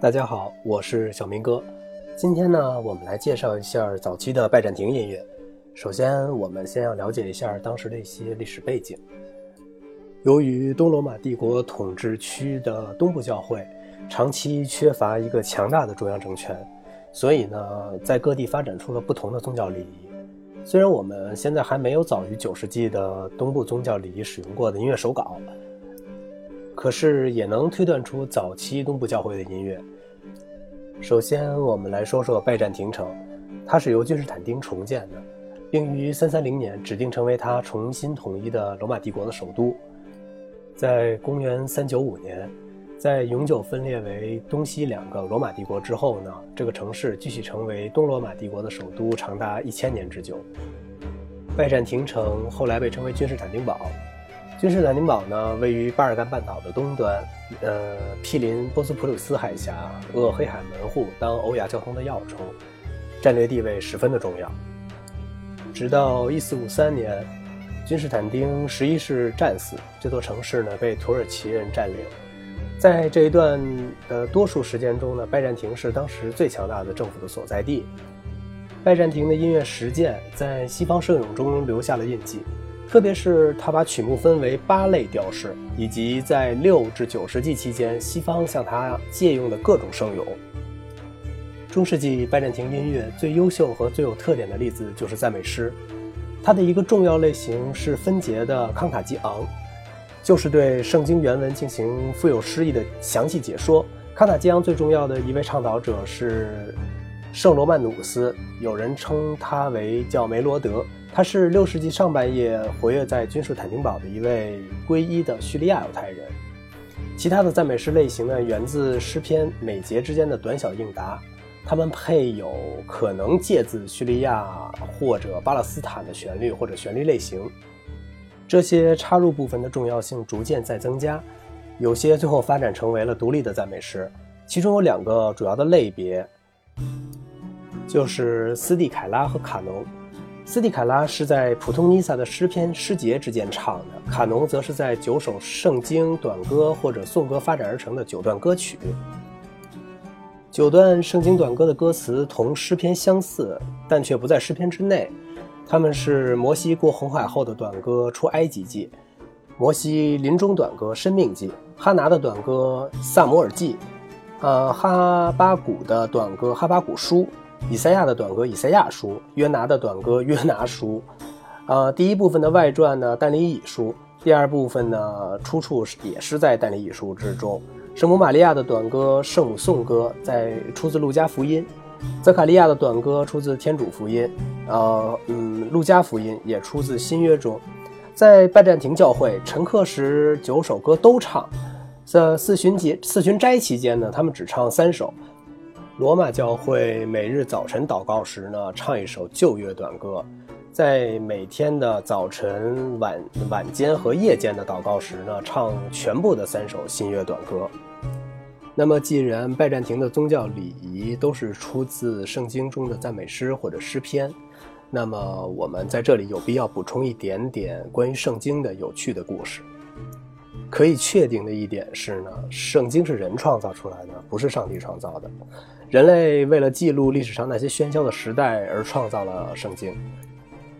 大家好，我是小明哥。今天呢，我们来介绍一下早期的拜占庭音乐。首先，我们先要了解一下当时的一些历史背景。由于东罗马帝国统治区的东部教会长期缺乏一个强大的中央政权，所以呢，在各地发展出了不同的宗教礼仪。虽然我们现在还没有早于九世纪的东部宗教礼仪使用过的音乐手稿。可是也能推断出早期东部教会的音乐。首先，我们来说说拜占庭城，它是由君士坦丁重建的，并于330年指定成为他重新统一的罗马帝国的首都。在公元395年，在永久分裂为东西两个罗马帝国之后呢，这个城市继续成为东罗马帝国的首都，长达一千年之久。拜占庭城后来被称为君士坦丁堡。君士坦丁堡呢，位于巴尔干半岛的东端，呃，毗邻波斯普鲁斯海峡、鄂黑海门户，当欧亚交通的要冲，战略地位十分的重要。直到1453年，君士坦丁十一世战死，这座城市呢被土耳其人占领。在这一段的多数时间中呢，拜占庭是当时最强大的政府的所在地。拜占庭的音乐实践在西方摄影中留下了印记。特别是他把曲目分为八类调式，以及在六至九世纪期间西方向他借用的各种声咏。中世纪拜占庭音乐最优秀和最有特点的例子就是赞美诗，它的一个重要类型是分节的康塔基昂，就是对圣经原文进行富有诗意的详细解说。康塔基昂最重要的一位倡导者是圣罗曼努斯，有人称他为叫梅罗德。他是六世纪上半叶活跃在君士坦丁堡的一位皈依的叙利亚犹太人。其他的赞美诗类型呢，源自诗篇每节之间的短小应答，它们配有可能借自叙利亚或者巴勒斯坦的旋律或者旋律类型。这些插入部分的重要性逐渐在增加，有些最后发展成为了独立的赞美诗。其中有两个主要的类别，就是斯蒂凯拉和卡农。斯蒂卡拉是在普通尼撒的诗篇诗节之间唱的，卡农则是在九首圣经短歌或者颂歌发展而成的九段歌曲。九段圣经短歌的歌词同诗篇相似，但却不在诗篇之内。他们是摩西过红海后的短歌《出埃及记》，摩西临终短歌《生命记》，哈拿的短歌《萨摩尔记》，呃，哈巴谷的短歌《哈巴谷书》。以赛亚的短歌《以赛亚书》，约拿的短歌《约拿书》，呃，第一部分的外传呢《但尼以书》，第二部分呢出处是也是在《但尼以书》之中。圣母玛利亚的短歌《圣母颂歌》在出自《路加福音》，泽卡利亚的短歌出自《天主福音》，呃，嗯，《路加福音》也出自新约中。在拜占庭教会，陈课时九首歌都唱，在四旬节、四旬斋期间呢，他们只唱三首。罗马教会每日早晨祷告时呢，唱一首旧约短歌；在每天的早晨、晚晚间和夜间的祷告时呢，唱全部的三首新约短歌。那么，既然拜占庭的宗教礼仪都是出自圣经中的赞美诗或者诗篇，那么我们在这里有必要补充一点点关于圣经的有趣的故事。可以确定的一点是呢，圣经是人创造出来的，不是上帝创造的。人类为了记录历史上那些喧嚣的时代而创造了圣经。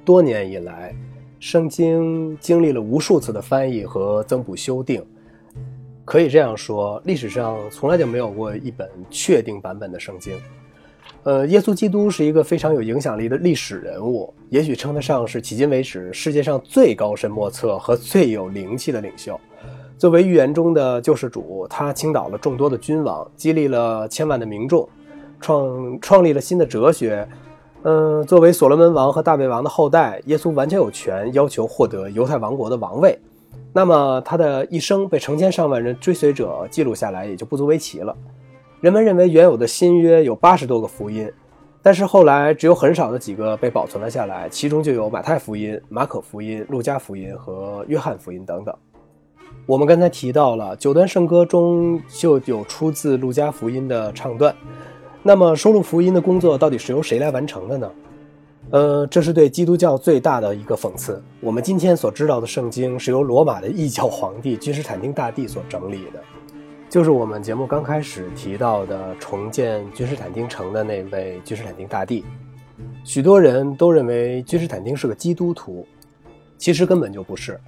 多年以来，圣经经历了无数次的翻译和增补修订。可以这样说，历史上从来就没有过一本确定版本的圣经。呃，耶稣基督是一个非常有影响力的历史人物，也许称得上是迄今为止世界上最高深莫测和最有灵气的领袖。作为预言中的救世主，他倾倒了众多的君王，激励了千万的民众。创创立了新的哲学，嗯，作为所罗门王和大卫王的后代，耶稣完全有权要求获得犹太王国的王位。那么他的一生被成千上万人追随者记录下来，也就不足为奇了。人们认为原有的新约有八十多个福音，但是后来只有很少的几个被保存了下来，其中就有马太福音、马可福音、路加福音和约翰福音等等。我们刚才提到了九段圣歌中就有出自路加福音的唱段。那么，收录福音的工作到底是由谁来完成的呢？呃，这是对基督教最大的一个讽刺。我们今天所知道的圣经是由罗马的异教皇帝君士坦丁大帝所整理的。就是我们节目刚开始提到的重建君士坦丁城的那位君士坦丁大帝。许多人都认为君士坦丁是个基督徒，其实根本就不是。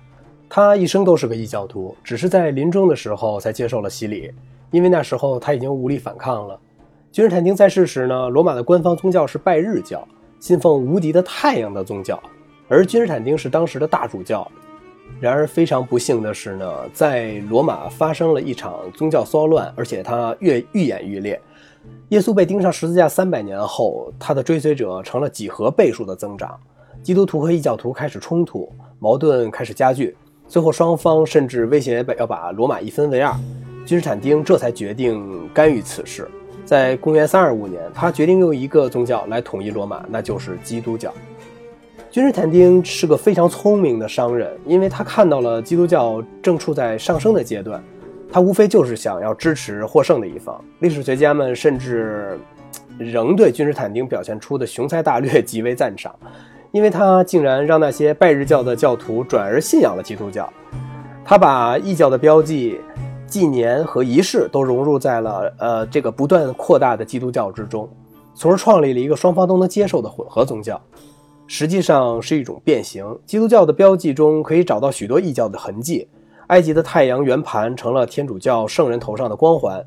他一生都是个异教徒，只是在临终的时候才接受了洗礼，因为那时候他已经无力反抗了。君士坦丁在世时呢，罗马的官方宗教是拜日教，信奉无敌的太阳的宗教，而君士坦丁是当时的大主教。然而非常不幸的是呢，在罗马发生了一场宗教骚乱，而且它越愈演愈烈。耶稣被钉上十字架三百年后，他的追随者成了几何倍数的增长，基督徒和异教徒开始冲突，矛盾开始加剧。最后，双方甚至威胁要把罗马一分为二。君士坦丁这才决定干预此事。在公元325年，他决定用一个宗教来统一罗马，那就是基督教。君士坦丁是个非常聪明的商人，因为他看到了基督教正处在上升的阶段，他无非就是想要支持获胜的一方。历史学家们甚至仍对君士坦丁表现出的雄才大略极为赞赏。因为他竟然让那些拜日教的教徒转而信仰了基督教，他把异教的标记、纪年和仪式都融入在了呃这个不断扩大的基督教之中，从而创立了一个双方都能接受的混合宗教，实际上是一种变形。基督教的标记中可以找到许多异教的痕迹，埃及的太阳圆盘成了天主教圣人头上的光环。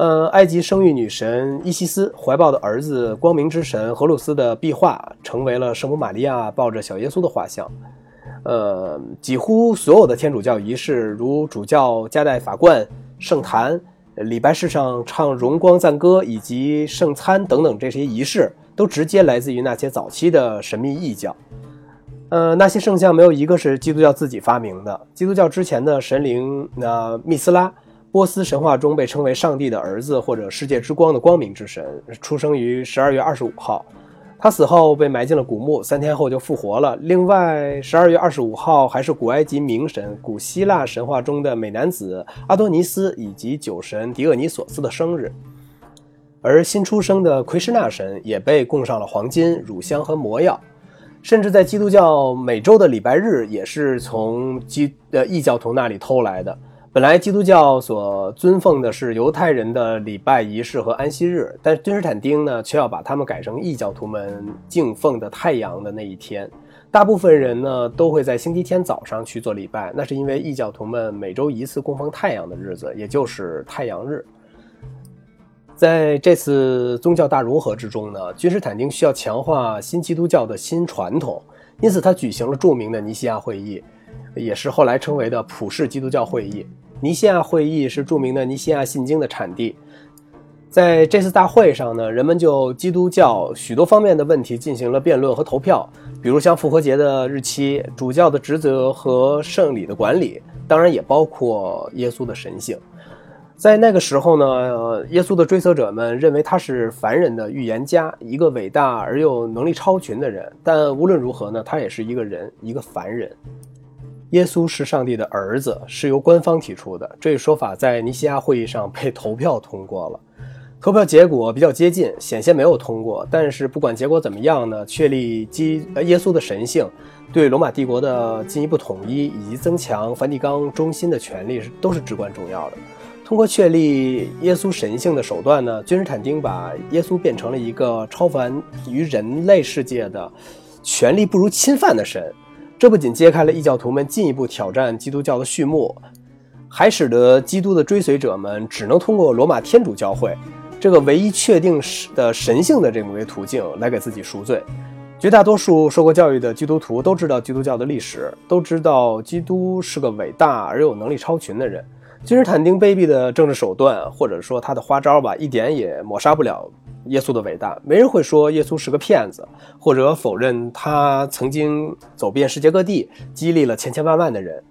呃，埃及生育女神伊西斯怀抱的儿子，光明之神荷鲁斯的壁画，成为了圣母玛利亚抱着小耶稣的画像。呃，几乎所有的天主教仪式，如主教加戴法冠、圣坛、礼拜式上唱荣光赞歌以及圣餐等等这些仪式，都直接来自于那些早期的神秘异教。呃，那些圣像没有一个是基督教自己发明的。基督教之前的神灵，那密斯拉。波斯神话中被称为上帝的儿子或者世界之光的光明之神，出生于十二月二十五号。他死后被埋进了古墓，三天后就复活了。另外，十二月二十五号还是古埃及冥神、古希腊神话中的美男子阿多尼斯以及酒神狄厄尼索斯的生日。而新出生的奎师纳神也被供上了黄金、乳香和魔药。甚至在基督教每周的礼拜日，也是从基呃异教徒那里偷来的。本来基督教所尊奉的是犹太人的礼拜仪式和安息日，但君士坦丁呢，却要把他们改成异教徒们敬奉的太阳的那一天。大部分人呢，都会在星期天早上去做礼拜，那是因为异教徒们每周一次供奉太阳的日子，也就是太阳日。在这次宗教大融合之中呢，君士坦丁需要强化新基督教的新传统，因此他举行了著名的尼西亚会议。也是后来称为的普世基督教会议。尼西亚会议是著名的尼西亚信经的产地。在这次大会上呢，人们就基督教许多方面的问题进行了辩论和投票，比如像复活节的日期、主教的职责和圣礼的管理，当然也包括耶稣的神性。在那个时候呢，耶稣的追随者们认为他是凡人的预言家，一个伟大而又能力超群的人。但无论如何呢，他也是一个人，一个凡人。耶稣是上帝的儿子，是由官方提出的。这一说法在尼西亚会议上被投票通过了。投票结果比较接近，险些没有通过。但是不管结果怎么样呢，确立基呃耶稣的神性，对罗马帝国的进一步统一以及增强梵蒂冈中心的权力是都是至关重要的。通过确立耶稣神性的手段呢，君士坦丁把耶稣变成了一个超凡于人类世界的权力不如侵犯的神。这不仅揭开了异教徒们进一步挑战基督教的序幕，还使得基督的追随者们只能通过罗马天主教会这个唯一确定的神性的这么一个途径来给自己赎罪。绝大多数受过教育的基督徒都知道基督教的历史，都知道基督是个伟大而有能力超群的人。君士坦丁卑鄙的政治手段，或者说他的花招吧，一点也抹杀不了。耶稣的伟大，没人会说耶稣是个骗子，或者否认他曾经走遍世界各地，激励了千千万万的人。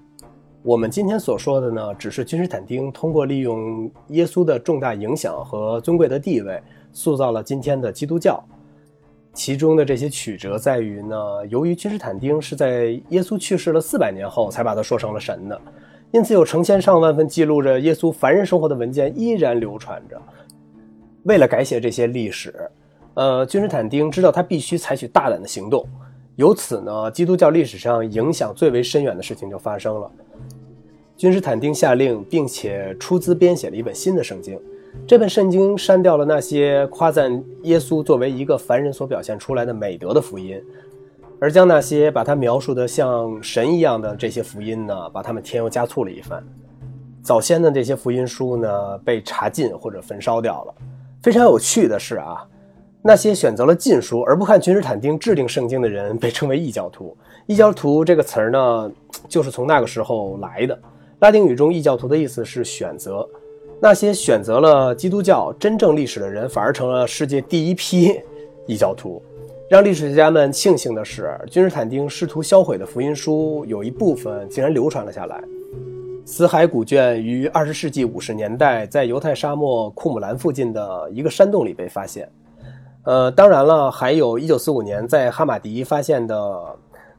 我们今天所说的呢，只是君士坦丁通过利用耶稣的重大影响和尊贵的地位，塑造了今天的基督教。其中的这些曲折在于呢，由于君士坦丁是在耶稣去世了四百年后才把他说成了神的，因此有成千上万份记录着耶稣凡人生活的文件依然流传着。为了改写这些历史，呃，君士坦丁知道他必须采取大胆的行动。由此呢，基督教历史上影响最为深远的事情就发生了。君士坦丁下令，并且出资编写了一本新的圣经。这本圣经删掉了那些夸赞耶稣作为一个凡人所表现出来的美德的福音，而将那些把他描述的像神一样的这些福音呢，把他们添油加醋了一番。早先的这些福音书呢，被查禁或者焚烧掉了。非常有趣的是啊，那些选择了禁书而不看君士坦丁制定圣经的人，被称为异教徒。异教徒这个词儿呢，就是从那个时候来的。拉丁语中“异教徒”的意思是选择。那些选择了基督教真正历史的人，反而成了世界第一批异教徒。让历史学家们庆幸的是，君士坦丁试图销毁的福音书有一部分竟然流传了下来。死海古卷于二十世纪五十年代在犹太沙漠库姆兰附近的一个山洞里被发现。呃，当然了，还有一九四五年在哈马迪发现的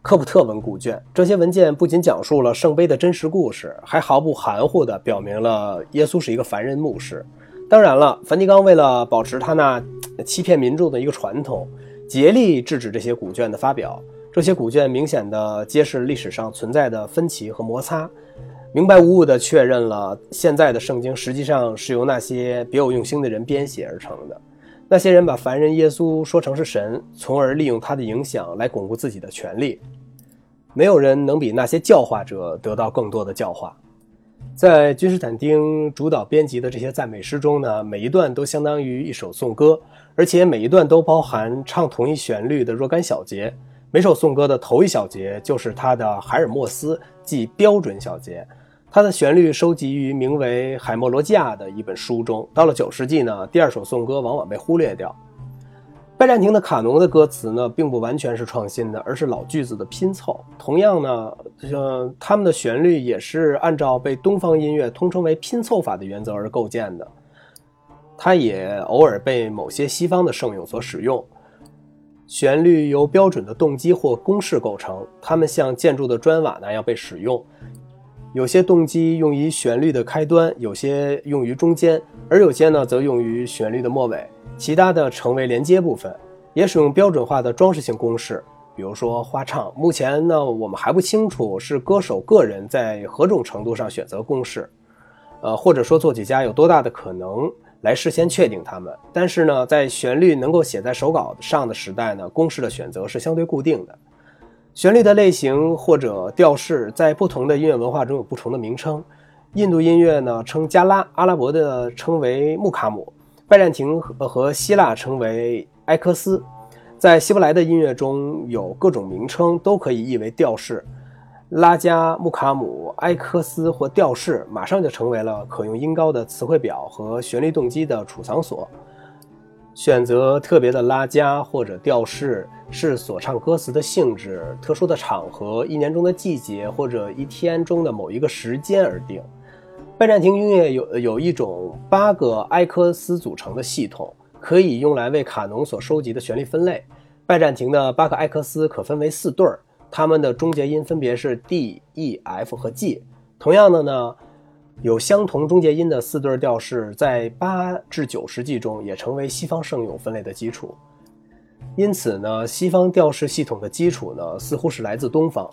科普特文古卷。这些文件不仅讲述了圣杯的真实故事，还毫不含糊地表明了耶稣是一个凡人牧师。当然了，梵蒂冈为了保持他那欺骗民众的一个传统，竭力制止这些古卷的发表。这些古卷明显地揭示历史上存在的分歧和摩擦。明白无误地确认了，现在的圣经实际上是由那些别有用心的人编写而成的。那些人把凡人耶稣说成是神，从而利用他的影响来巩固自己的权利。没有人能比那些教化者得到更多的教化。在君士坦丁主导编辑的这些赞美诗中呢，每一段都相当于一首颂歌，而且每一段都包含唱同一旋律的若干小节。每首颂歌的头一小节就是他的海尔墨斯，即标准小节。它的旋律收集于名为《海默罗基亚》的一本书中。到了九世纪呢，第二首颂歌往往被忽略掉。拜占庭的卡农的歌词呢，并不完全是创新的，而是老句子的拼凑。同样呢，像他们的旋律也是按照被东方音乐通称为拼凑法的原则而构建的。它也偶尔被某些西方的圣咏所使用。旋律由标准的动机或公式构成，它们像建筑的砖瓦那样被使用。有些动机用于旋律的开端，有些用于中间，而有些呢则用于旋律的末尾，其他的成为连接部分，也使用标准化的装饰性公式，比如说花唱。目前呢，我们还不清楚是歌手个人在何种程度上选择公式，呃，或者说作曲家有多大的可能来事先确定它们。但是呢，在旋律能够写在手稿上的时代呢，公式的选择是相对固定的。旋律的类型或者调式在不同的音乐文化中有不同的名称。印度音乐呢称加拉，阿拉伯的称为穆卡姆，拜占庭和希腊称为埃科斯。在希伯来的音乐中有各种名称，都可以译为调式。拉加、穆卡姆、埃科斯或调式，马上就成为了可用音高的词汇表和旋律动机的储藏所。选择特别的拉加或者调式，是所唱歌词的性质、特殊的场合、一年中的季节或者一天中的某一个时间而定。拜占庭音乐有有一种八个埃科斯组成的系统，可以用来为卡农所收集的旋律分类。拜占庭的八个埃科斯可分为四对儿，它们的终结音分别是 D、E、F 和 G。同样的呢。有相同中介音的四对调式，在八至九世纪中也成为西方圣咏分类的基础。因此呢，西方调式系统的基础呢，似乎是来自东方。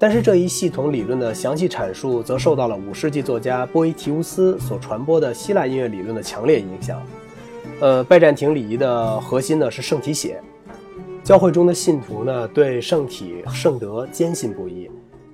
但是这一系统理论的详细阐述，则受到了五世纪作家波伊提乌斯所传播的希腊音乐理论的强烈影响。呃，拜占庭礼仪的核心呢是圣体血，教会中的信徒呢对圣体圣德坚信不疑。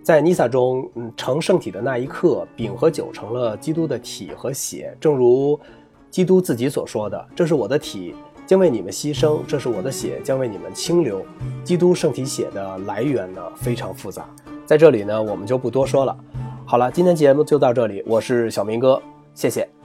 在尼撒中，嗯，成圣体的那一刻，饼和酒成了基督的体和血，正如基督自己所说的：“这是我的体，将为你们牺牲；这是我的血，将为你们清流。”基督圣体血的来源呢，非常复杂，在这里呢，我们就不多说了。好了，今天节目就到这里，我是小明哥，谢谢。